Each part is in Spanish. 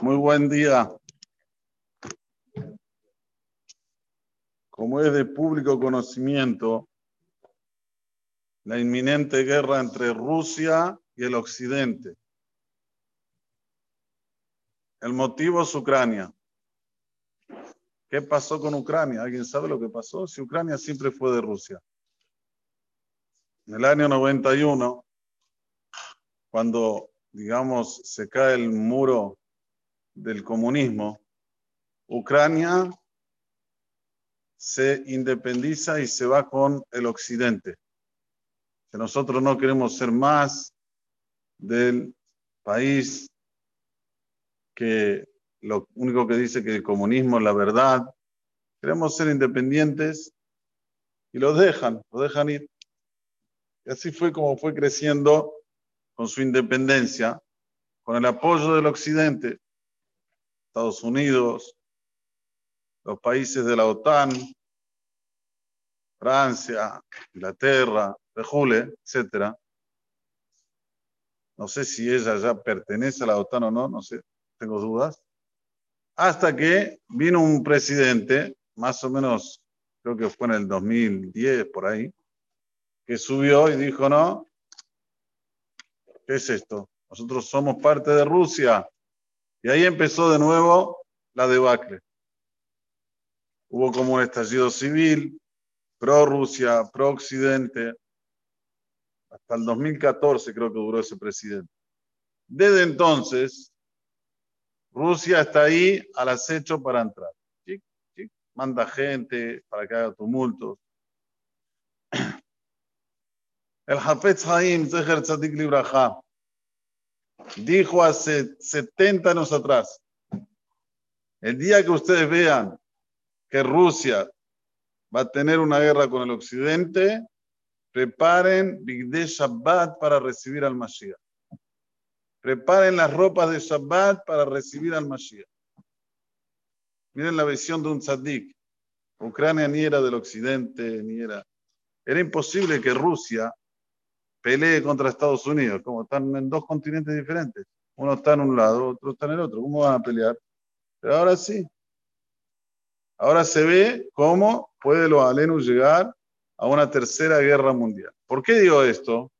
Muy buen día. Como es de público conocimiento, la inminente guerra entre Rusia y el Occidente. El motivo es Ucrania. ¿Qué pasó con Ucrania? ¿Alguien sabe lo que pasó? Si Ucrania siempre fue de Rusia. En el año 91, cuando, digamos, se cae el muro del comunismo, Ucrania se independiza y se va con el occidente. Nosotros no queremos ser más del país que lo único que dice que el comunismo es la verdad. Queremos ser independientes y los dejan, los dejan ir. Y así fue como fue creciendo con su independencia, con el apoyo del Occidente, Estados Unidos, los países de la OTAN, Francia, Inglaterra, Jule, etc. No sé si ella ya pertenece a la OTAN o no, no sé, tengo dudas. Hasta que vino un presidente, más o menos, creo que fue en el 2010, por ahí, que subió y dijo, no, ¿qué es esto? Nosotros somos parte de Rusia. Y ahí empezó de nuevo la debacle. Hubo como un estallido civil, pro-Rusia, pro-Occidente. Hasta el 2014 creo que duró ese presidente. Desde entonces, Rusia está ahí al acecho para entrar. Manda gente para que haga tumultos. El Hafetz Haim, Zeher Libraja, dijo hace 70 años atrás, el día que ustedes vean que Rusia va a tener una guerra con el Occidente, preparen Bigde Shabbat para recibir al Mashiach. Preparen las ropas de Shabbat para recibir al Mashiach. Miren la visión de un tzaddik. Ucrania ni era del occidente, ni era. Era imposible que Rusia pelee contra Estados Unidos, como están en dos continentes diferentes. Uno está en un lado, otro está en el otro. ¿Cómo van a pelear? Pero ahora sí. Ahora se ve cómo puede los alenos llegar a una tercera guerra mundial. ¿Por qué digo esto?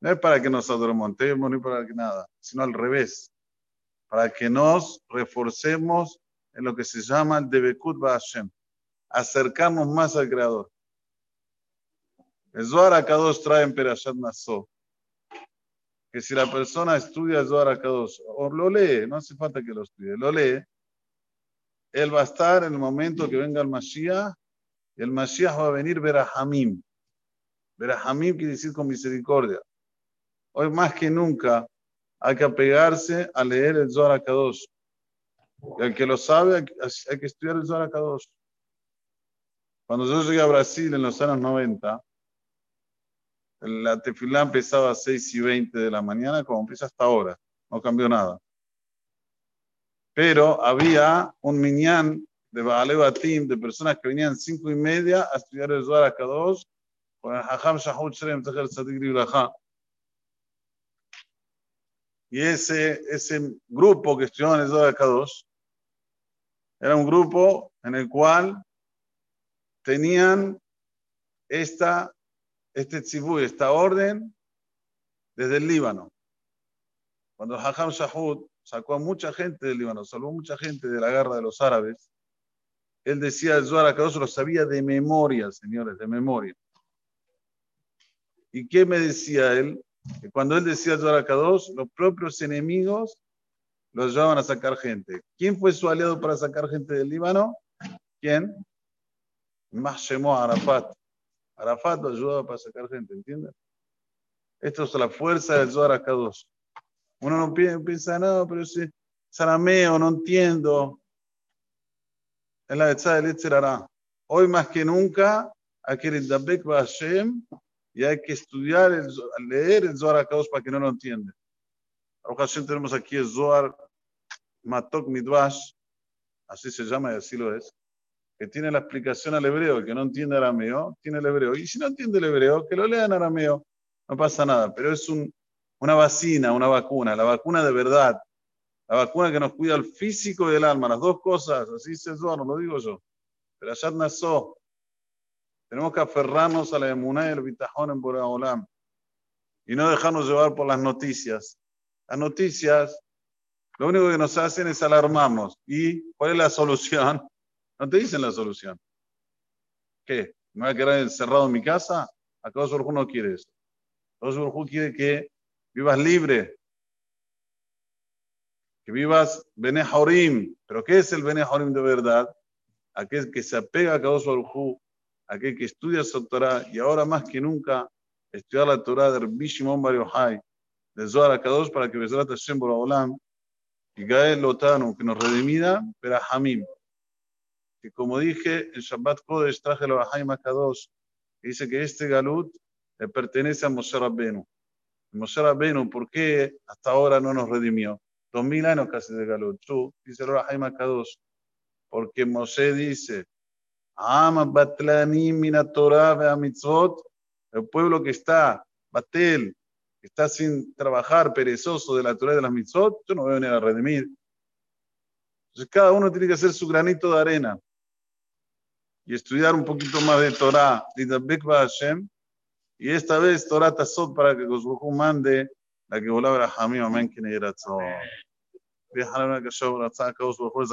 No es para que nos adormontemos ni para que nada, sino al revés, para que nos reforcemos en lo que se llama el Debekut Hashem, acercarnos más al Creador. El Zohar Akadosh trae en Perashat Naso que si la persona estudia el Zohar Akadosh, o lo lee, no hace falta que lo estudie, lo lee, él va a estar en el momento que venga el Mashiach, y el Mashiach va a venir Berahamim. Berahamim quiere decir con misericordia. Hoy más que nunca hay que apegarse a leer el Zohar Kadosh. Y al que lo sabe, hay que estudiar el Zohar Kadosh. Cuando yo llegué a Brasil en los años 90, la tefilá empezaba a 6 y 20 de la mañana, como empieza hasta ahora. No cambió nada. Pero había un minyan de Baale Batim, de personas que venían 5 y media a estudiar el Zohar Kadosh con el Hajam Shahud Shrem Tejer Tzadik y ese, ese grupo que estudió en el Zohar Kadosh era un grupo en el cual tenían esta, este tzibú, esta orden desde el Líbano. Cuando Hajam Shahud sacó a mucha gente del Líbano, salvó mucha gente de la guerra de los árabes, él decía el Zohar Kadosh lo sabía de memoria, señores, de memoria. ¿Y qué me decía él? que cuando él decía Zohar Kadosh, los propios enemigos los llevaban a sacar gente. ¿Quién fue su aliado para sacar gente del Líbano? ¿Quién? Más Arafat. Arafat lo ayudaba para sacar gente, ¿entienden? Esto es la fuerza del Zohar Kadosh. Uno no piensa, no, pero si sarameo, no entiendo. En la de del Hoy más que nunca, aquel Indabek Hashem y hay que estudiar, el, leer el Zohar Akadosh para que no lo entienda. A ocasión tenemos aquí el Zohar Matok Midwash, así se llama y así lo es, que tiene la explicación al hebreo, que no entiende arameo, tiene el hebreo. Y si no entiende el hebreo, que lo lea en arameo, no pasa nada, pero es un, una vacina, una vacuna, la vacuna de verdad, la vacuna que nos cuida el físico y el alma, las dos cosas, así se eso, no lo digo yo. Pero allá nació. Tenemos que aferrarnos a la emuná y el bitajón en Boreolam y no dejarnos llevar por las noticias. Las noticias lo único que nos hacen es alarmarnos. ¿Y cuál es la solución? No te dicen la solución. ¿Qué? ¿Me voy a quedar encerrado en mi casa? Acá Surjú no quiere eso. Surjú quiere que vivas libre. Que vivas Bene ¿Pero qué es el Bene de verdad? Aquel que se apega a Kadosh Baruj aquel que estudia su Torah y ahora más que nunca estudiar la Torah de Rabbi Shimon Bar Yochai, de Zohar a para que Bezrat Hashem Olam y Gael Lotano, que nos redimida, pero Hamim. Que como dije, en Shabbat Kodesh traje la Bahaim Kadosh, que dice que este Galut le pertenece a Moshe Rabbenu. Moshe Rabbenu, ¿por qué hasta ahora no nos redimió? Dos mil años casi de Galut. Tú, dice la Bahaim Kadosh, porque Moshe dice, Ama Batlani Mina Torah Mitzvot, el pueblo que está, Batel, que está sin trabajar, perezoso de la Torah de las Mitzvot, yo no voy a venir a redimir. Entonces cada uno tiene que hacer su granito de arena y estudiar un poquito más de Torah, Hashem, y esta vez Torah Tazot para que Gosbuhu mande la que volaba la Hamim, amén, que era todo. بيحنا لنا كشوف رتاع كوز وخوز